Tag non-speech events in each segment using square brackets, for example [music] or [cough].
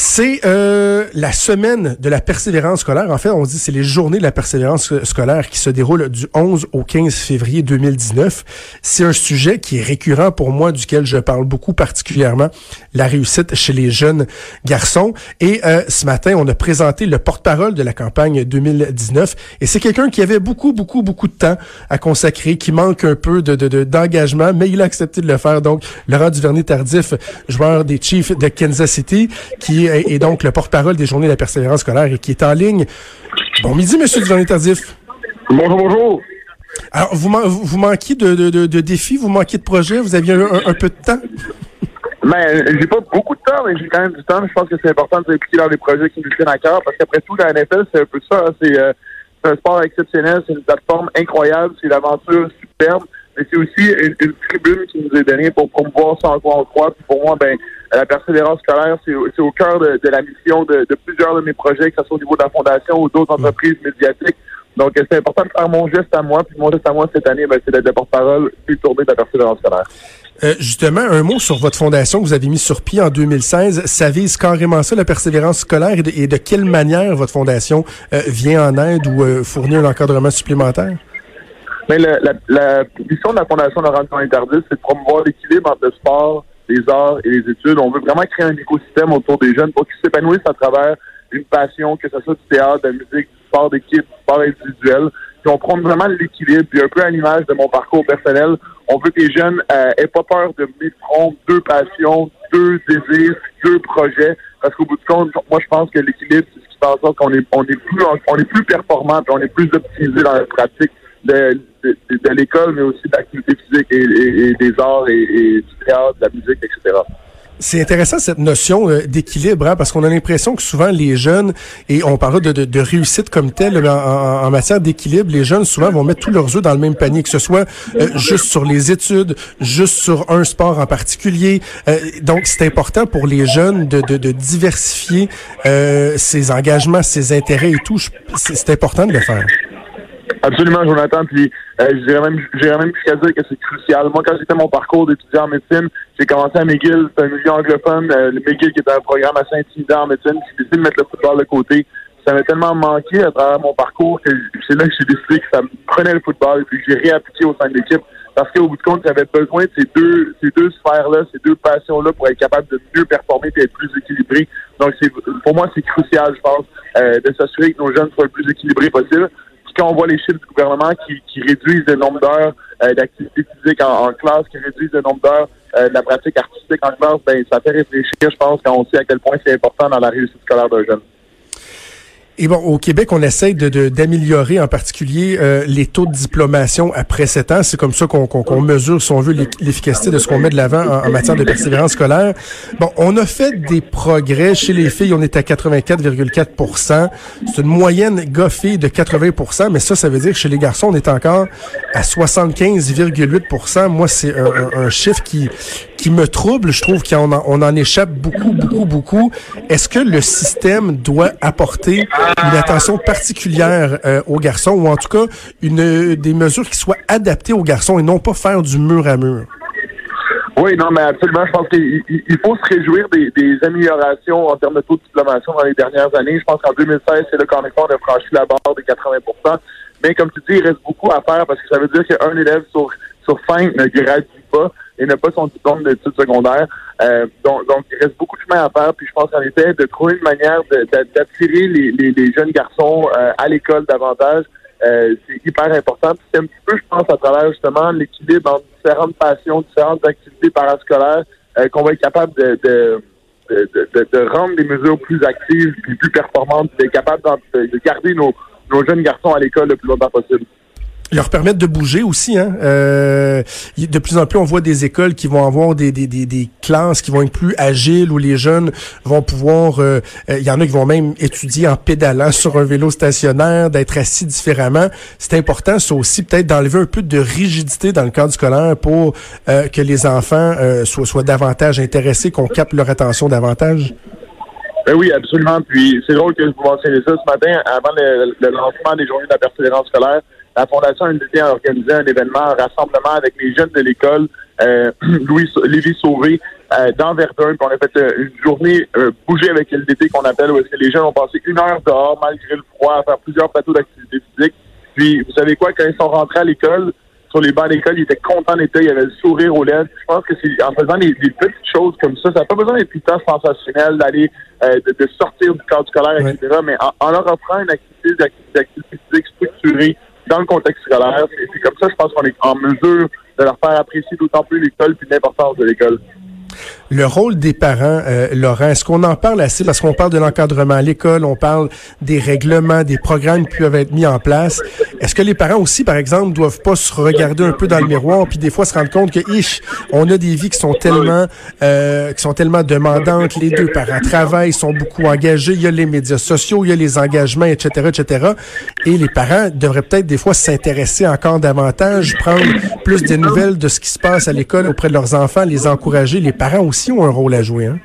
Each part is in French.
C'est euh, la semaine de la persévérance scolaire. En fait, on dit c'est les journées de la persévérance scolaire qui se déroulent du 11 au 15 février 2019. C'est un sujet qui est récurrent pour moi, duquel je parle beaucoup particulièrement, la réussite chez les jeunes garçons. Et euh, ce matin, on a présenté le porte-parole de la campagne 2019. Et c'est quelqu'un qui avait beaucoup, beaucoup, beaucoup de temps à consacrer, qui manque un peu de d'engagement, mais il a accepté de le faire. Donc, Laurent Duvernay-Tardif, joueur des Chiefs de Kansas City, qui et donc le porte-parole des Journées de la persévérance scolaire et qui est en ligne. Bon midi, Monsieur Duvernay-Tardif. Bonjour, bonjour. Alors, vous, vous manquiez de, de, de, défis, vous manquiez de projets, vous aviez un, peu de temps? Ben, j'ai pas beaucoup de temps, mais j'ai quand même du temps. Je pense que c'est important de s'impliquer dans des projets qui nous tiennent à cœur, parce qu'après tout, la NFL, c'est un peu ça. Hein. Euh, c'est un sport exceptionnel, c'est une plateforme incroyable, c'est une aventure superbe mais c'est aussi une, tribune qui nous est donnée pour promouvoir ça en quoi on croit. Pour moi, ben, la persévérance scolaire, c'est au cœur de, la mission de, plusieurs de mes projets, que ce soit au niveau de la fondation ou d'autres entreprises médiatiques. Donc, c'est important de faire mon geste à moi. Puis mon geste à moi cette année, ben, c'est d'être le porte-parole plus tourné de la persévérance scolaire. Euh, justement, un mot sur votre fondation que vous avez mis sur pied en 2016. Ça vise carrément ça, la persévérance scolaire, et de, quelle manière votre fondation euh, vient en aide ou euh, fournit un encadrement supplémentaire? Mais la, mission de la Fondation Laurent Interdit, c'est de promouvoir l'équilibre entre le sport, les arts et les études. On veut vraiment créer un écosystème autour des jeunes pour qu'ils s'épanouissent à travers une passion, que ce soit du théâtre, de la musique, du sport d'équipe, du sport individuel. Puis on prend vraiment l'équilibre, puis un peu à l'image de mon parcours personnel, on veut que les jeunes euh, aient pas peur de mettre deux passions, deux désirs, deux projets, parce qu'au bout du compte, moi je pense que l'équilibre, c'est ce qui fait en sorte qu'on est, on est plus, on est plus performant, puis on est plus optimisé dans la pratique de, l'école, mais aussi de l'activité physique et, des arts et, du théâtre, de la musique, etc. C'est intéressant cette notion euh, d'équilibre, hein, parce qu'on a l'impression que souvent les jeunes, et on parle de, réussite comme telle, en, matière d'équilibre, les jeunes souvent vont mettre tous leurs œufs dans le même panier, que ce soit euh, juste sur les études, juste sur un sport en particulier. Euh, donc c'est important pour les jeunes de, de, diversifier ses engagements, ses intérêts et tout. C'est important de le faire. Absolument, Jonathan. Puis euh, j'irais même, j'irais même jusqu'à dire que c'est crucial. Moi, quand j'étais mon parcours d'étudiant en médecine, j'ai commencé à McGill, c'est un milieu anglophone. Euh, McGill qui est un programme assez intimidant en médecine. J'ai décidé de mettre le football de côté. Ça m'a tellement manqué à travers mon parcours que c'est là que j'ai décidé que ça me prenait le football. Puis j'ai réappliqué au sein de l'équipe parce qu'au bout de compte, j'avais besoin de ces deux, ces deux sphères-là, ces deux passions-là pour être capable de mieux performer et être plus équilibré. Donc, c'est, pour moi, c'est crucial, je pense, euh, de s'assurer que nos jeunes soient le plus équilibrés possible quand on voit les chiffres du gouvernement qui, réduisent le nombre d'heures euh, d'activité physique en, classe, qui réduisent le nombre d'heures euh, de la pratique artistique en classe, ben ça fait réfléchir, je pense, quand on sait à quel point c'est important dans la réussite scolaire d'un jeune. Et bon, au Québec, on essaie de, d'améliorer en particulier euh, les taux de diplomation après sept ans. C'est comme ça qu'on, qu'on, mesure, si on veut, l'efficacité de ce qu'on met de l'avant en, matière de persévérance scolaire. Bon, on a fait des progrès. Chez les filles, on est à 84,4 C'est une moyenne goffée de 80 mais ça, ça veut dire que chez les garçons, on est encore à 75,8 Moi, c'est un, un, chiffre qui, qui me trouble. Je trouve qu'on en, on en échappe beaucoup, beaucoup, beaucoup. Est-ce que le système doit apporter une attention particulière euh, aux garçons ou en tout cas une des mesures qui soient adaptées aux garçons et non pas faire du mur à mur? Oui, non, mais absolument. Je pense qu'il faut se réjouir des, améliorations en termes de taux de diplomation dans les dernières années. Je pense qu'en 2016, c'est qu'en effet, on a franchi la barre des 80% Mais comme tu dis, il reste beaucoup à faire parce que ça veut dire qu'un élève sur, sur cinq ne gradue pas et n'a pas son diplôme d'études secondaires. Euh, donc, donc, il reste beaucoup de chemin à faire. Puis je pense en effet de trouver une manière d'attirer les, les, jeunes garçons euh, à l'école davantage. Euh, c'est hyper important. C'est un petit peu, je pense, à travers justement l'équilibre entre différentes passions, différentes activités parascolaires, qu'on va être capable de, de de, de, rendre les mesures plus actives puis plus performantes, d'être capable de, garder nos, nos jeunes garçons à l'école le plus longtemps possible leur permettre de bouger aussi. Hein? Euh, de plus en plus, on voit des écoles qui vont avoir des, des, des, des classes qui vont être plus agiles, où les jeunes vont pouvoir... Euh, il y en a qui vont même étudier en pédalant sur un vélo stationnaire, d'être assis différemment. C'est important, ça aussi, peut-être d'enlever un peu de rigidité dans le cadre scolaire pour euh, que les enfants euh, soient, soient davantage intéressés, qu'on capte leur attention davantage. Ben oui, absolument. Puis c'est drôle que vous mentionniez ça ce matin, avant le, le lancement des journées de la persévérance scolaire la Fondation NDT a organisé un événement, un rassemblement avec les jeunes de l'école. Euh, [clears throat] Louis Lévis Sauvé, euh, dans Verdun, puis on a fait euh, une journée euh, bouger avec LDT qu'on appelle, où est-ce que les jeunes ont passé une heure dehors, malgré le froid, à faire plusieurs plateaux d'activité physique. Puis, vous savez quoi, quand ils sont rentrés à l'école, sur les bancs d'école, ils étaient contents d'être il y avait le sourire aux lèvres. Je pense que c'est en faisant des, petites choses comme ça, ça n'a pas besoin d'être tout le sensationnel, d'aller de, sortir du cadre scolaire, etc. Mais en, leur offrant une activité, d'activité physique structurée dans le contexte scolaire, c'est comme ça, je pense qu'on est en mesure de leur faire apprécier d'autant plus l'école puis l'importance de l'école. Le rôle des parents, euh, Laurent, est-ce qu'on en parle assez? Parce qu'on parle de l'encadrement à l'école, on parle des règlements, des programmes qui peuvent être mis en place. Est-ce que les parents aussi, par exemple, doivent pas se regarder un peu dans le miroir, puis des fois se rendre compte que, ish, on a des vies qui sont tellement, euh, qui sont tellement demandantes. Les deux parents travaillent, sont beaucoup engagés. Il y a les médias sociaux, il y a les engagements, etc., etc. Et les parents devraient peut-être des fois s'intéresser encore davantage, prendre plus de nouvelles de ce qui se passe à l'école auprès de leurs enfants, les encourager. Les parents aussi ont un rôle à jouer. Hein?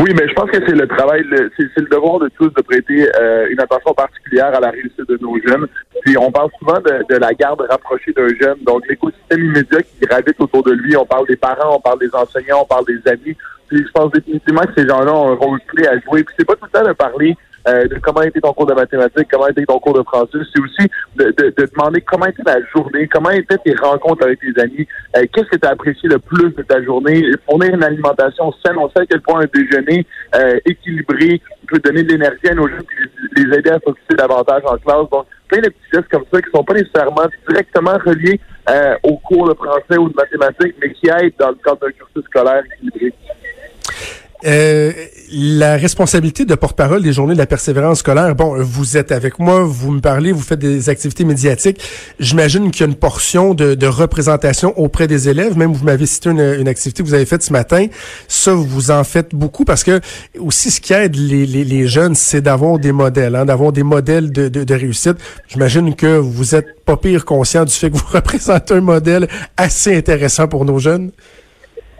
Oui, mais je pense que c'est le travail, c'est le devoir de tous de prêter euh, une attention particulière à la réussite de nos jeunes. Puis on parle souvent de, la garde rapprochée d'un jeune, donc l'écosystème immédiat qui gravite autour de lui. On parle des parents, on parle des enseignants, on parle des amis. Puis je pense définitivement que ces gens-là ont un rôle clé à jouer. Puis c'est pas tout le temps de parler euh, de comment était ton cours de mathématiques, comment était ton cours de français. C'est aussi de, de, demander comment était la journée, comment étaient tes rencontres avec tes amis, euh, qu'est-ce que tu as apprécié le plus de ta journée, fournir une alimentation saine. On sait à quel point un déjeuner euh, équilibré peut donner de l'énergie à nos jeunes et les, aider à focuser davantage en classe. Donc, plein de petits gestes comme ça qui sont pas nécessairement directement reliés au cours de français ou de mathématiques, mais qui aident dans le cadre d'un cursus scolaire équilibré. Euh, la responsabilité de porte-parole des journées de la persévérance scolaire, bon, vous êtes avec moi, vous me parlez, vous faites des activités médiatiques. J'imagine qu'il y a une portion de, de, représentation auprès des élèves. Même vous m'avez cité une, une, activité que vous avez faite ce matin. Ça, vous en faites beaucoup parce que aussi ce qui aide les, les, les jeunes, c'est d'avoir des modèles, hein, d'avoir des modèles de, de, de réussite. J'imagine que vous êtes pas pire conscient du fait que vous [laughs] représentez un modèle assez intéressant pour nos jeunes.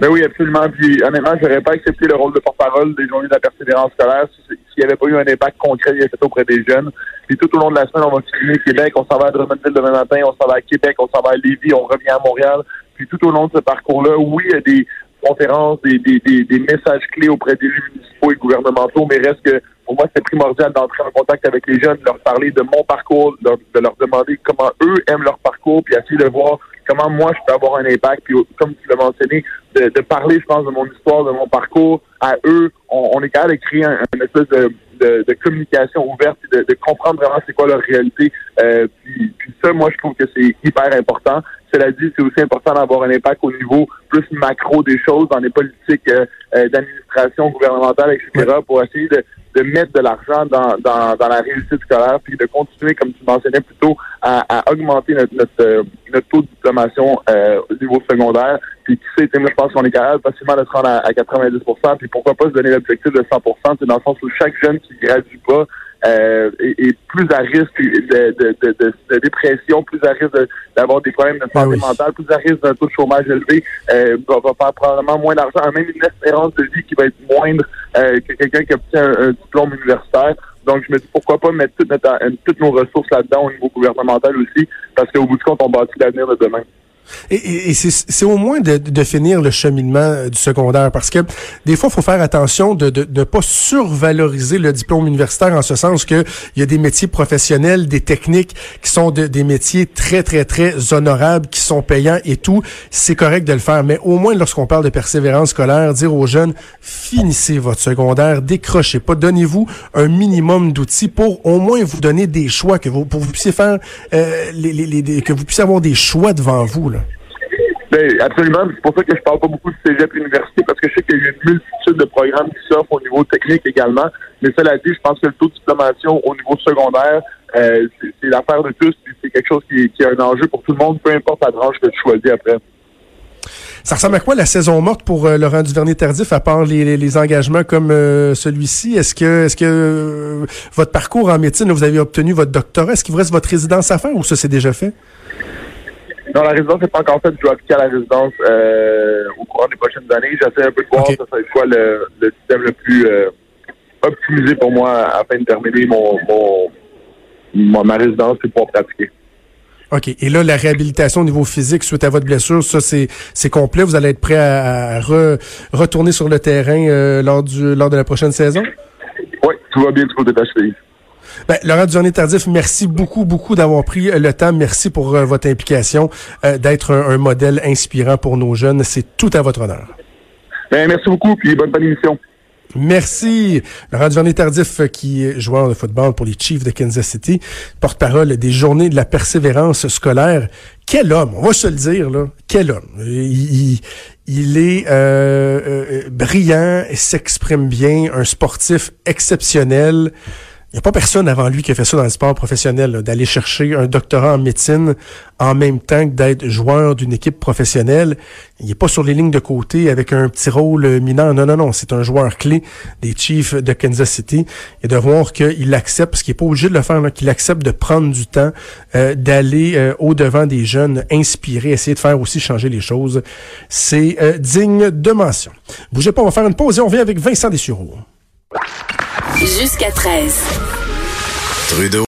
Ben oui, absolument. Puis honnêtement, j'aurais pas accepté le rôle de porte-parole des journées de la persévérance scolaire s'il n'y avait pas eu un impact concret fait auprès des jeunes. Puis tout au long de la semaine, on va continuer Québec, on s'en va à Drummondville demain matin, on s'en va à Québec, on s'en va à Lévis, on revient à Montréal. Puis tout au long de ce parcours-là, oui, il y a des conférences, des, des, des, des messages clés auprès des municipaux et gouvernementaux, mais reste que pour moi, c'est primordial d'entrer en contact avec les jeunes, de leur parler de mon parcours, de leur demander comment eux aiment leur parcours, puis essayer de voir comment moi je peux avoir un impact. Puis comme tu l'as mentionné, de, de, parler, je pense, de mon histoire, de mon parcours à eux. On, est capable de créer un, espèce de, de, de, communication ouverte et de, de comprendre vraiment c'est quoi leur réalité. Euh, puis, ça, moi, je trouve que c'est hyper important. Cela dit, c'est aussi important d'avoir un impact au niveau plus macro des choses dans les politiques euh, euh, d'administration gouvernementale, etc., pour essayer de, de mettre de l'argent dans, dans, dans, la réussite scolaire, puis de continuer, comme tu mentionnais plus tôt, à, à augmenter notre, notre, euh, notre, taux de diplomation euh, au niveau secondaire. Puis qui sait, je pense qu'on est capable facilement de se rendre à, 90 puis pourquoi pas se donner l'objectif de 100 c'est dans le sens où chaque jeune qui gradue pas euh, est, plus à risque de, de, de, de dépression, plus à risque d'avoir des problèmes de santé ah mentale, plus à risque d'un taux de chômage élevé, euh, va, va, faire probablement moins d'argent, même une espérance de vie qui va être moindre euh, que quelqu'un qui obtient un, diplôme universitaire. Donc, je me dis pourquoi pas mettre toutes, notre, toutes nos ressources là-dedans au niveau gouvernemental aussi, parce qu'au bout du compte, on bâtit l'avenir de demain. Et, et c'est au moins de, de, finir le cheminement euh, du secondaire parce que des fois, il faut faire attention de ne de, pas survaloriser le diplôme universitaire en ce sens que il y a des métiers professionnels, des techniques qui sont des métiers très, très, très honorables, qui sont payants et tout. C'est correct de le faire. Mais au moins, lorsqu'on parle de persévérance scolaire, dire aux jeunes, finissez votre secondaire, décrochez pas, donnez-vous un minimum d'outils pour au moins vous donner des choix, que vous, pour vous puissiez faire, euh, les, les, les, que vous puissiez avoir des choix devant vous. Ben, absolument. C'est pour ça que je parle pas beaucoup de cégep université, parce que je sais qu'il y a une multitude de programmes qui s'offrent au niveau technique également. Mais cela dit, je pense que le taux de diplomation au niveau secondaire, euh, c'est l'affaire de tous, c'est quelque chose qui, est un enjeu pour tout le monde, peu importe la branche que tu choisis après. Ça ressemble à quoi la saison morte pour euh, Laurent Duvernay-Tardif, à part les, engagements comme euh, celui-ci? Est-ce que, est-ce que votre parcours en médecine, vous avez obtenu votre doctorat, est-ce qu'il vous reste votre résidence à faire ou ça c'est déjà fait? Non, la résidence n'est pas encore faite. Je dois appliquer à la résidence euh, au courant des prochaines années. J'essaie un peu de voir ça serait quoi le, le, système le plus euh, optimisé pour moi afin de terminer mon, mon, ma résidence et pouvoir pratiquer. OK. Et là, la réhabilitation au niveau physique suite à votre blessure, ça, c'est, c'est complet. Vous allez être prêt à, retourner sur le terrain euh, lors, du, lors de la prochaine saison? Oui, tout va bien du côté de ben, Laurent Dujardin-Tardif, merci beaucoup, beaucoup d'avoir pris le temps. Merci pour euh, votre implication, euh, d'être un, modèle inspirant pour nos jeunes. C'est tout à votre honneur. Ben, merci beaucoup, puis bonne, bonne émission. Merci. Laurent Duvernay Tardif, euh, qui est joueur de football pour les Chiefs de Kansas City, porte-parole des journées de la persévérance scolaire. Quel homme, on va se le dire, là. Quel homme. Il, il est euh, euh, brillant et s'exprime bien, un sportif exceptionnel. N'y a pas personne avant lui qui a fait ça dans le sport professionnel, d'aller chercher un doctorat en médecine en même temps que d'être joueur d'une équipe professionnelle. Il n'est pas sur les lignes de côté avec un petit rôle mineur. Non, non, non. C'est un joueur clé des Chiefs de Kansas City. Et de voir qu'il accepte, parce qu'il n'est pas obligé de le faire, qu'il accepte de prendre du temps, euh, d'aller euh, au-devant des jeunes, inspirer, essayer de faire aussi changer les choses. C'est euh, digne de mention. Bougez pas, on va faire une pause et on vient avec Vincent Dessureau. Jusqu'à 13. Trudeau.